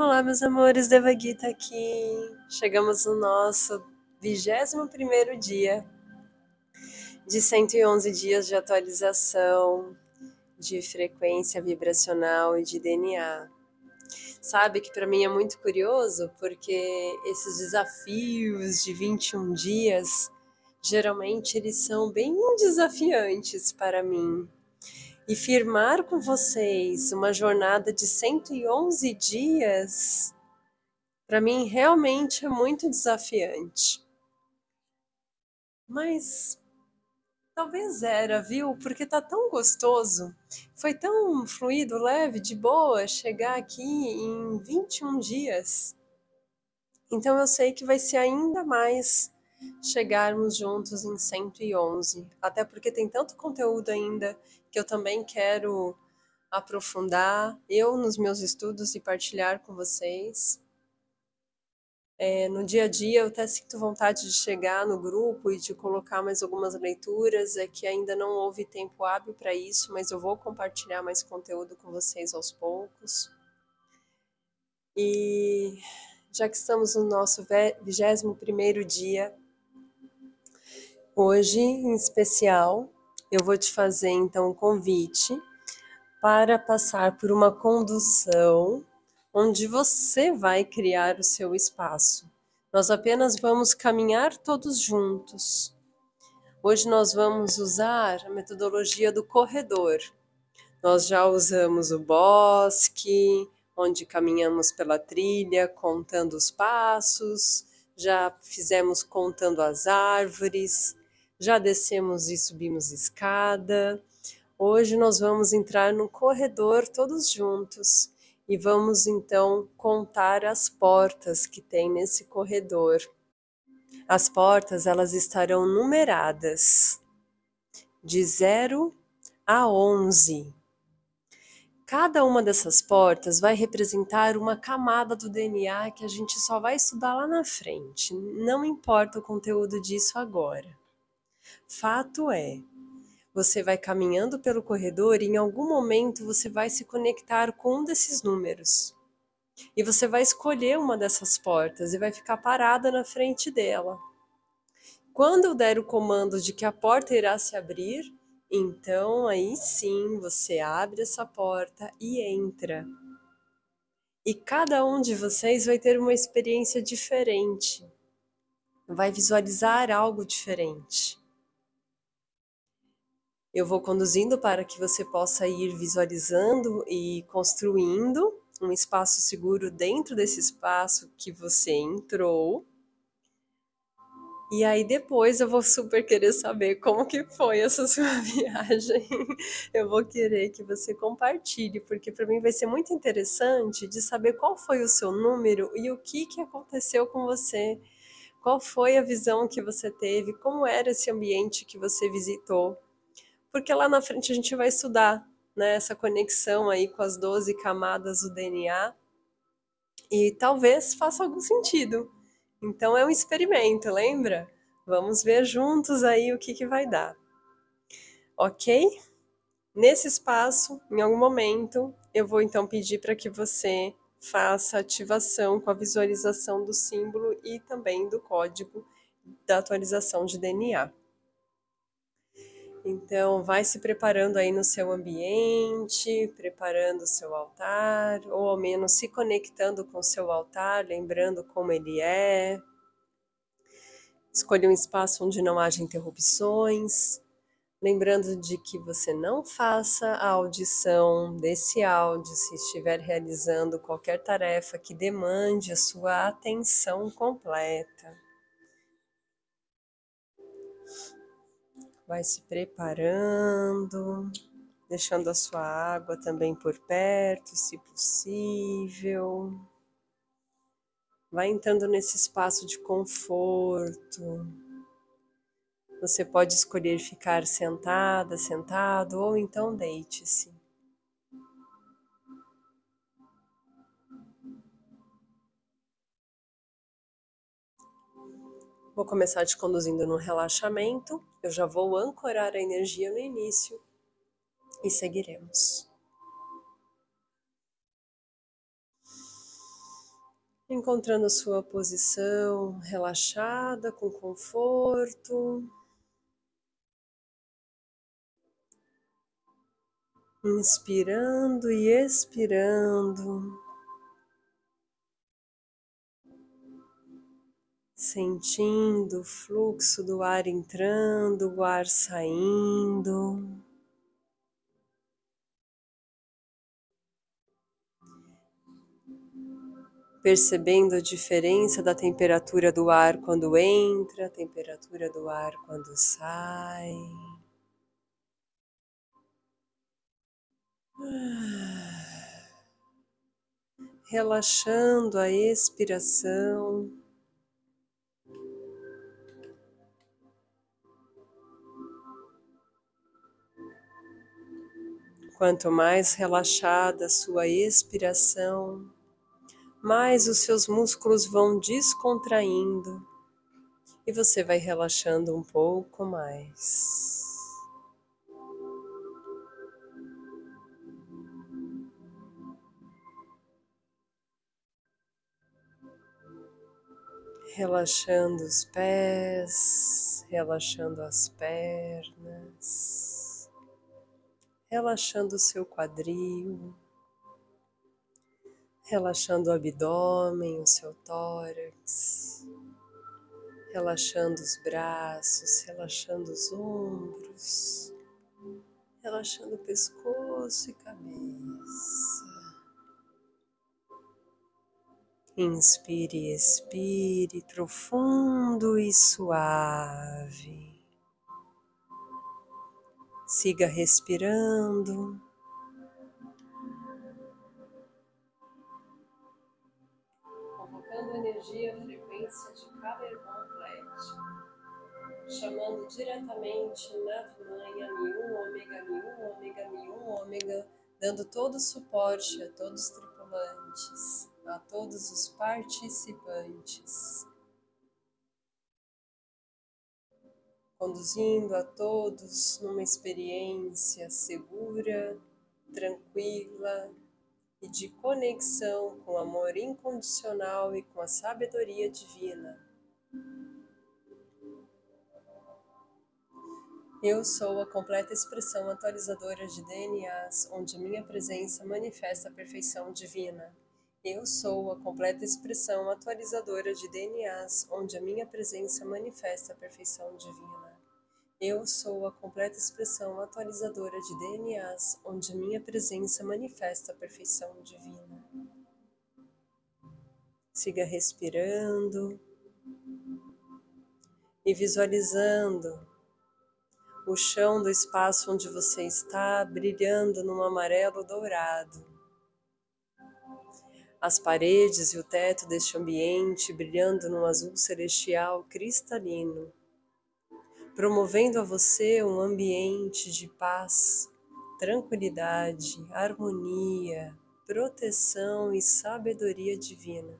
Olá, meus amores, Devagita aqui. Chegamos no nosso 21 dia de 111 dias de atualização de frequência vibracional e de DNA. Sabe que para mim é muito curioso porque esses desafios de 21 dias geralmente eles são bem desafiantes para mim e firmar com vocês uma jornada de 111 dias, para mim realmente é muito desafiante. Mas talvez era, viu? Porque tá tão gostoso. Foi tão fluido, leve, de boa chegar aqui em 21 dias. Então eu sei que vai ser ainda mais chegarmos juntos em 111, até porque tem tanto conteúdo ainda que eu também quero aprofundar eu nos meus estudos e partilhar com vocês. É, no dia a dia eu até sinto vontade de chegar no grupo e de colocar mais algumas leituras, é que ainda não houve tempo hábil para isso, mas eu vou compartilhar mais conteúdo com vocês aos poucos. E já que estamos no nosso 21º dia, hoje em especial, eu vou te fazer então um convite para passar por uma condução onde você vai criar o seu espaço. Nós apenas vamos caminhar todos juntos. Hoje nós vamos usar a metodologia do corredor. Nós já usamos o bosque, onde caminhamos pela trilha, contando os passos, já fizemos contando as árvores, já descemos e subimos escada. Hoje nós vamos entrar no corredor todos juntos e vamos então contar as portas que tem nesse corredor. As portas elas estarão numeradas de 0 a 11. Cada uma dessas portas vai representar uma camada do DNA que a gente só vai estudar lá na frente. Não importa o conteúdo disso agora. Fato é, você vai caminhando pelo corredor e em algum momento você vai se conectar com um desses números. E você vai escolher uma dessas portas e vai ficar parada na frente dela. Quando eu der o comando de que a porta irá se abrir, então aí sim você abre essa porta e entra. E cada um de vocês vai ter uma experiência diferente, vai visualizar algo diferente. Eu vou conduzindo para que você possa ir visualizando e construindo um espaço seguro dentro desse espaço que você entrou. E aí depois eu vou super querer saber como que foi essa sua viagem. Eu vou querer que você compartilhe, porque para mim vai ser muito interessante de saber qual foi o seu número e o que que aconteceu com você. Qual foi a visão que você teve? Como era esse ambiente que você visitou? Porque lá na frente a gente vai estudar né, essa conexão aí com as 12 camadas do DNA e talvez faça algum sentido. Então é um experimento, lembra? Vamos ver juntos aí o que, que vai dar. Ok? Nesse espaço, em algum momento, eu vou então pedir para que você faça ativação com a visualização do símbolo e também do código da atualização de DNA. Então, vai se preparando aí no seu ambiente, preparando o seu altar, ou ao menos se conectando com o seu altar, lembrando como ele é. Escolha um espaço onde não haja interrupções, lembrando de que você não faça a audição desse áudio se estiver realizando qualquer tarefa que demande a sua atenção completa. Vai se preparando, deixando a sua água também por perto, se possível. Vai entrando nesse espaço de conforto. Você pode escolher ficar sentada, sentado ou então deite-se. Vou começar te conduzindo no relaxamento. Eu já vou ancorar a energia no início e seguiremos. encontrando sua posição relaxada, com conforto. Inspirando e expirando. Sentindo o fluxo do ar entrando, o ar saindo. percebendo a diferença da temperatura do ar quando entra, a temperatura do ar quando sai. Relaxando a expiração. Quanto mais relaxada sua expiração, mais os seus músculos vão descontraindo e você vai relaxando um pouco mais. Relaxando os pés, relaxando as pernas, relaxando o seu quadril relaxando o abdômen, o seu tórax, relaxando os braços, relaxando os ombros, relaxando o pescoço e cabeça. Inspire e expire profundo e suave. Siga respirando. energia frequência de Cabergon Plet, chamando diretamente Navmanha Mi1 ômega Mi1 ômega Mi1 ômega, dando todo o suporte a todos os tripulantes, a todos os participantes. Conduzindo a todos numa experiência segura, tranquila, e de conexão com o amor incondicional e com a sabedoria divina. Eu sou a completa expressão atualizadora de DNAs, onde minha presença manifesta a perfeição divina. Eu sou a completa expressão atualizadora de DNAs, onde a minha presença manifesta a perfeição divina. Eu sou a completa expressão atualizadora de DNAs, onde minha presença manifesta a perfeição divina. Siga respirando e visualizando o chão do espaço onde você está brilhando num amarelo dourado. As paredes e o teto deste ambiente brilhando num azul celestial cristalino promovendo a você um ambiente de paz, tranquilidade, harmonia, proteção e sabedoria divina.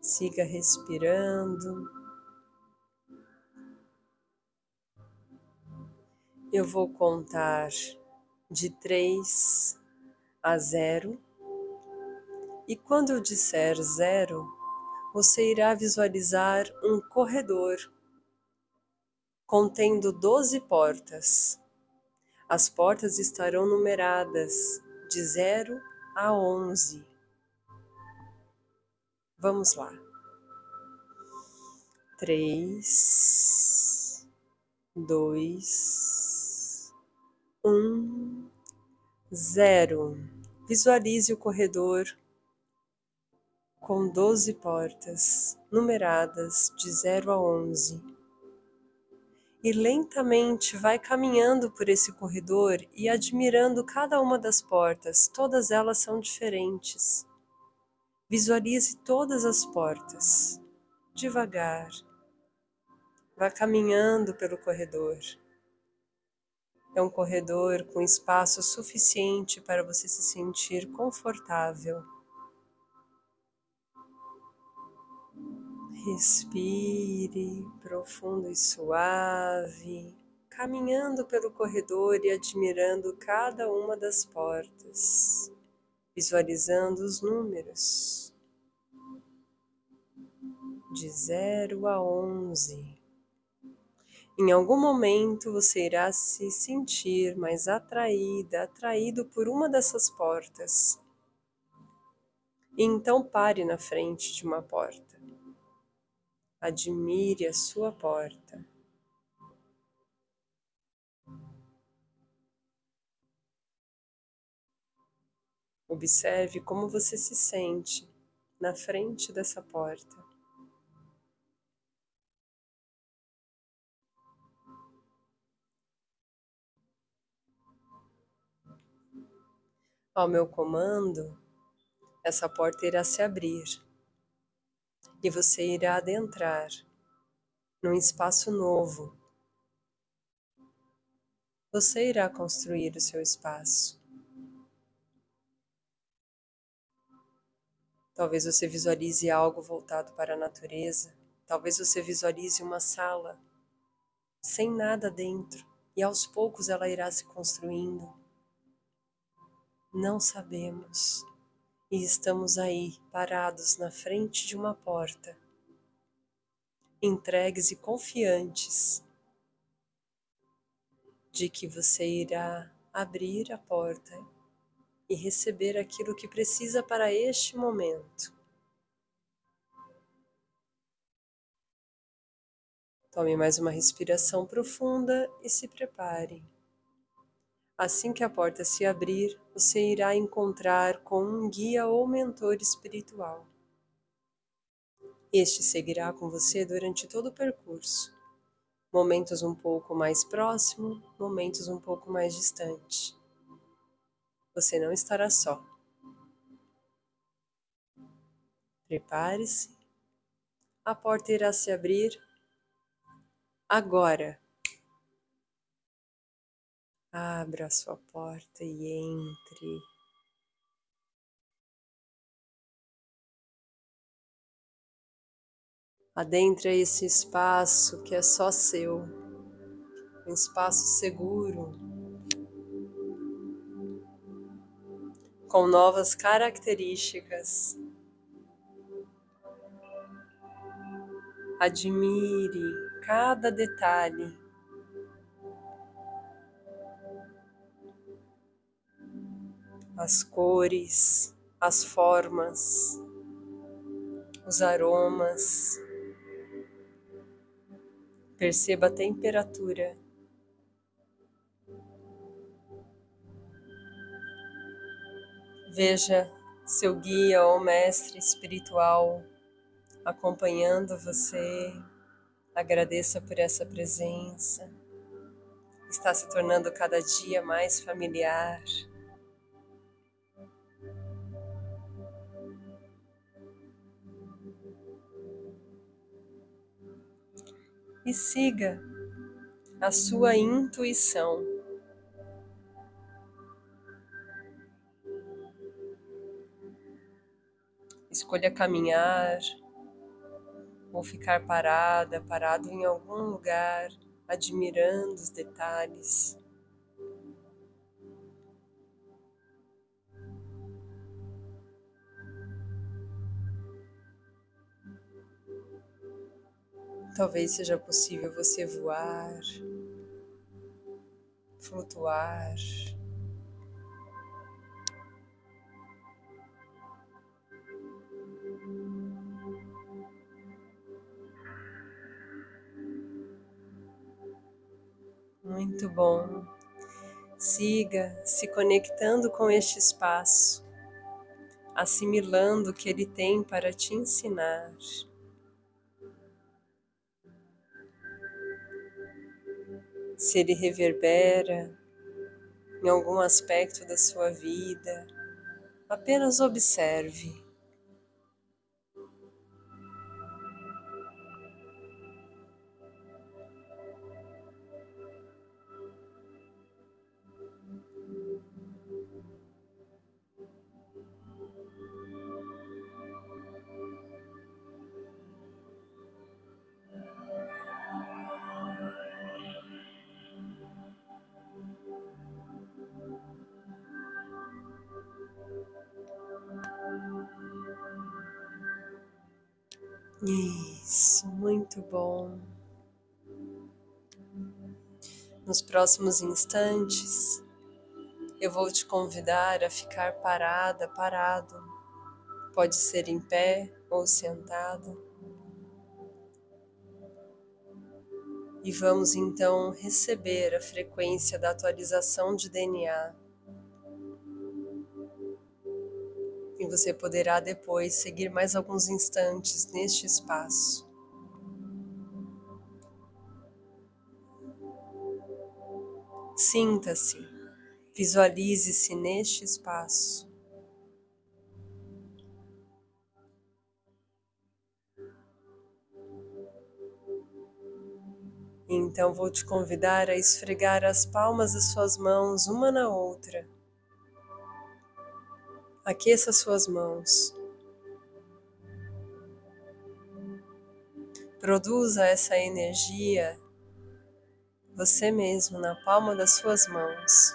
Siga respirando. Eu vou contar de três a zero, e quando eu disser zero, você irá visualizar um corredor contendo doze portas. As portas estarão numeradas de 0 a 11. Vamos lá. Três, dois, um, zero. Visualize o corredor com doze portas, numeradas de 0 a 11. E lentamente vai caminhando por esse corredor e admirando cada uma das portas, todas elas são diferentes. Visualize todas as portas, devagar. Vá caminhando pelo corredor. É um corredor com espaço suficiente para você se sentir confortável. Respire profundo e suave, caminhando pelo corredor e admirando cada uma das portas. visualizando os números de 0 a 11. Em algum momento você irá se sentir mais atraída, atraído por uma dessas portas. E então pare na frente de uma porta. Admire a sua porta. Observe como você se sente na frente dessa porta. Ao meu comando, essa porta irá se abrir e você irá adentrar num espaço novo. Você irá construir o seu espaço. Talvez você visualize algo voltado para a natureza. Talvez você visualize uma sala sem nada dentro e aos poucos ela irá se construindo. Não sabemos e estamos aí parados na frente de uma porta, entregues e confiantes de que você irá abrir a porta e receber aquilo que precisa para este momento. Tome mais uma respiração profunda e se prepare. Assim que a porta se abrir, você irá encontrar com um guia ou mentor espiritual. Este seguirá com você durante todo o percurso. Momentos um pouco mais próximo, momentos um pouco mais distante você não estará só. Prepare-se, a porta irá se abrir agora. Abra a sua porta e entre. Adentre esse espaço que é só seu, um espaço seguro, com novas características. Admire cada detalhe. As cores, as formas, os aromas. Perceba a temperatura. Veja seu guia ou mestre espiritual acompanhando você. Agradeça por essa presença. Está se tornando cada dia mais familiar. E siga a sua intuição. Escolha caminhar ou ficar parada, parado em algum lugar, admirando os detalhes. Talvez seja possível você voar, flutuar. Muito bom. Siga se conectando com este espaço, assimilando o que ele tem para te ensinar. Se ele reverbera em algum aspecto da sua vida, apenas observe. Isso, muito bom. Nos próximos instantes, eu vou te convidar a ficar parada, parado. Pode ser em pé ou sentado. E vamos então receber a frequência da atualização de DNA. Você poderá depois seguir mais alguns instantes neste espaço. Sinta-se, visualize-se neste espaço. Então vou te convidar a esfregar as palmas das suas mãos uma na outra. Aqueça suas mãos. Produza essa energia você mesmo na palma das suas mãos.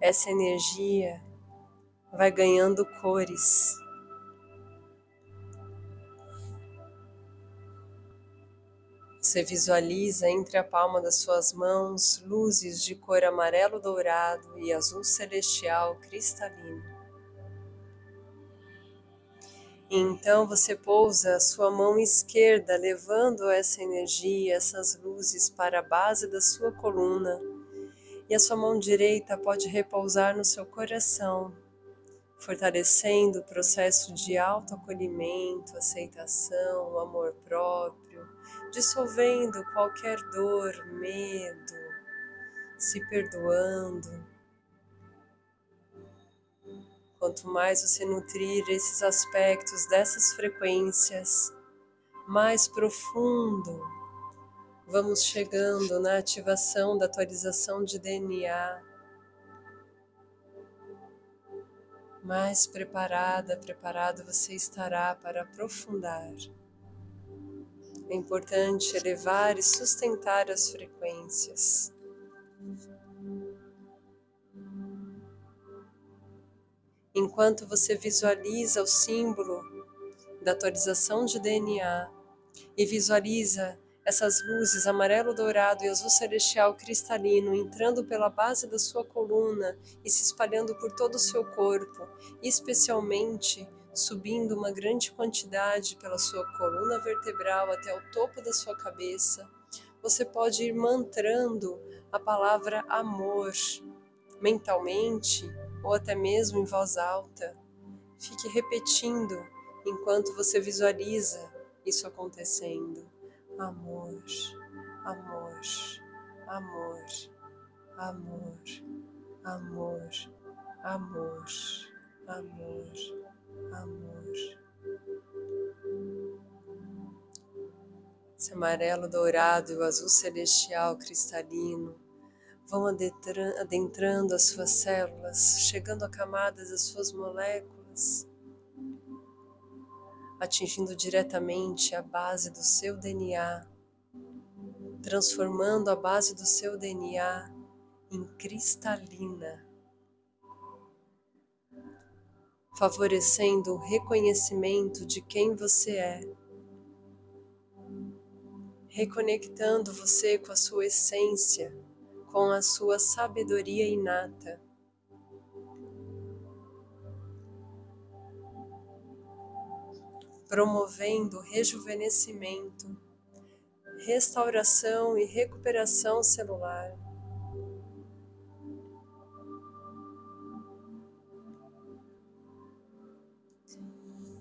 Essa energia vai ganhando cores. Você visualiza entre a palma das suas mãos luzes de cor amarelo dourado e azul celestial cristalino. Então você pousa a sua mão esquerda, levando essa energia, essas luzes para a base da sua coluna, e a sua mão direita pode repousar no seu coração, fortalecendo o processo de autoacolhimento, aceitação, amor próprio, dissolvendo qualquer dor, medo, se perdoando. Quanto mais você nutrir esses aspectos dessas frequências, mais profundo vamos chegando na ativação da atualização de DNA mais preparada, preparado você estará para aprofundar. É importante elevar e sustentar as frequências. Enquanto você visualiza o símbolo da atualização de DNA e visualiza essas luzes amarelo dourado e azul celestial cristalino entrando pela base da sua coluna e se espalhando por todo o seu corpo, especialmente subindo uma grande quantidade pela sua coluna vertebral até o topo da sua cabeça, você pode ir mantrando a palavra amor mentalmente ou até mesmo em voz alta. Fique repetindo enquanto você visualiza isso acontecendo amor, amor, amor, amor, amor, amor, amor, amor. Esse amarelo dourado e o azul celestial cristalino vão adentrando as suas células, chegando a camadas das suas moléculas atingindo diretamente a base do seu DNA, transformando a base do seu DNA em cristalina, favorecendo o reconhecimento de quem você é, reconectando você com a sua essência, com a sua sabedoria inata promovendo rejuvenescimento, restauração e recuperação celular.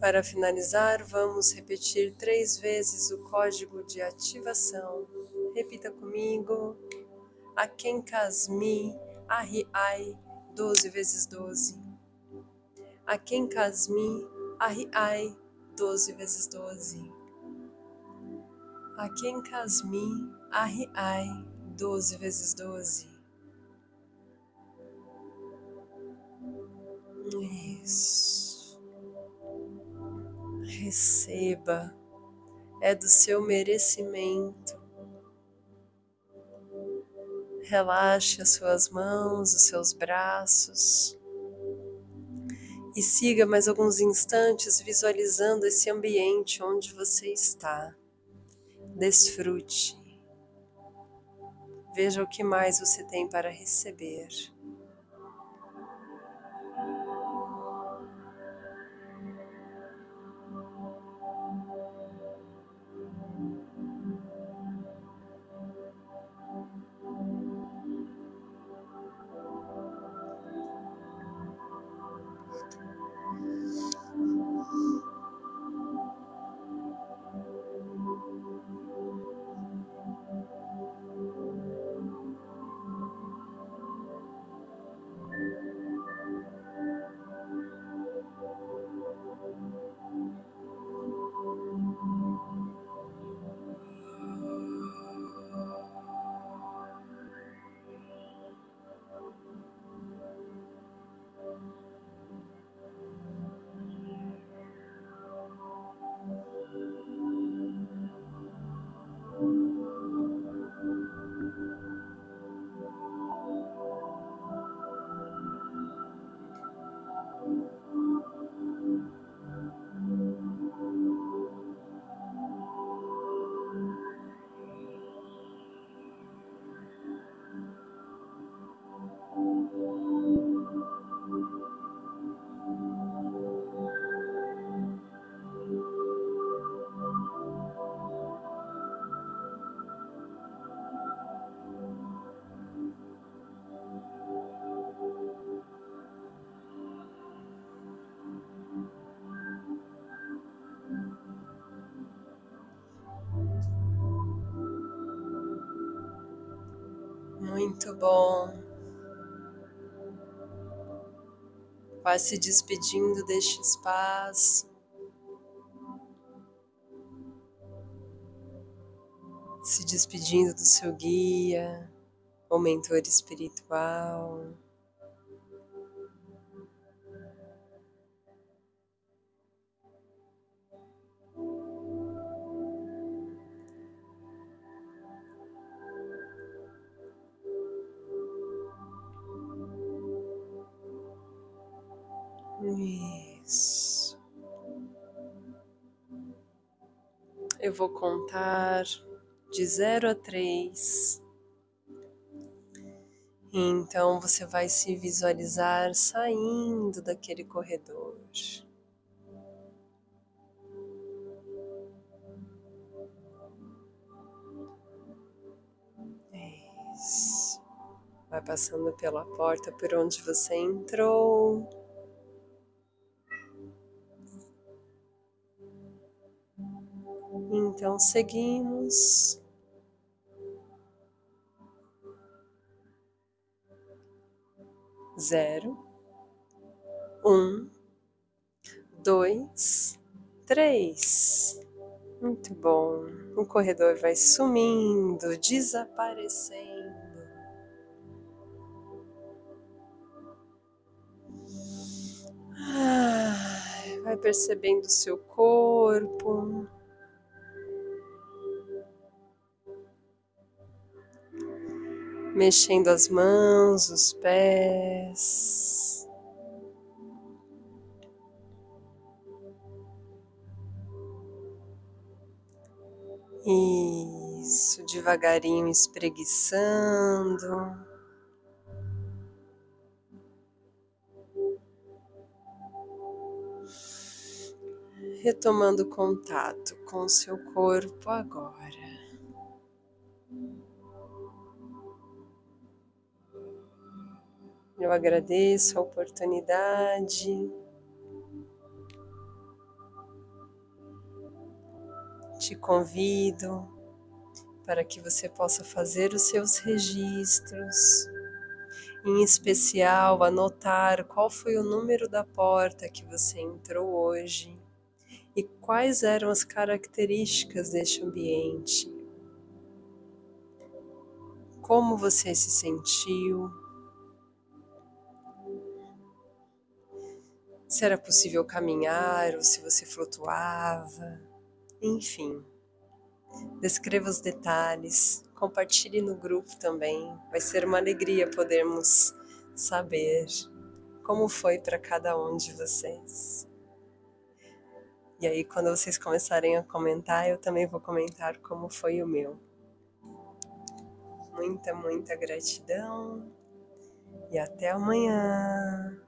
Para finalizar, vamos repetir três vezes o código de ativação. Repita comigo. Aken Kasmi Ai 12 vezes 12. Aken Kasmi Ai doze vezes doze. Aken Kasmi Ai, doze vezes doze. Isso. Receba, é do seu merecimento. Relaxe as suas mãos, os seus braços e siga mais alguns instantes visualizando esse ambiente onde você está. Desfrute. Veja o que mais você tem para receber. Muito bom. Vai se despedindo deste espaço. Se despedindo do seu guia, ou mentor espiritual. Eu vou contar de zero a três. Então você vai se visualizar saindo daquele corredor. Isso. Vai passando pela porta por onde você entrou. Então seguimos. Zero, um, dois, três. Muito bom. O corredor vai sumindo, desaparecendo. vai percebendo o seu corpo. Mexendo as mãos, os pés. Isso, devagarinho espreguiçando. Retomando contato com seu corpo agora. Eu agradeço a oportunidade. Te convido para que você possa fazer os seus registros, em especial anotar qual foi o número da porta que você entrou hoje e quais eram as características deste ambiente. Como você se sentiu? Se era possível caminhar ou se você flutuava, enfim. Descreva os detalhes, compartilhe no grupo também. Vai ser uma alegria podermos saber como foi para cada um de vocês. E aí, quando vocês começarem a comentar, eu também vou comentar como foi o meu. Muita, muita gratidão e até amanhã.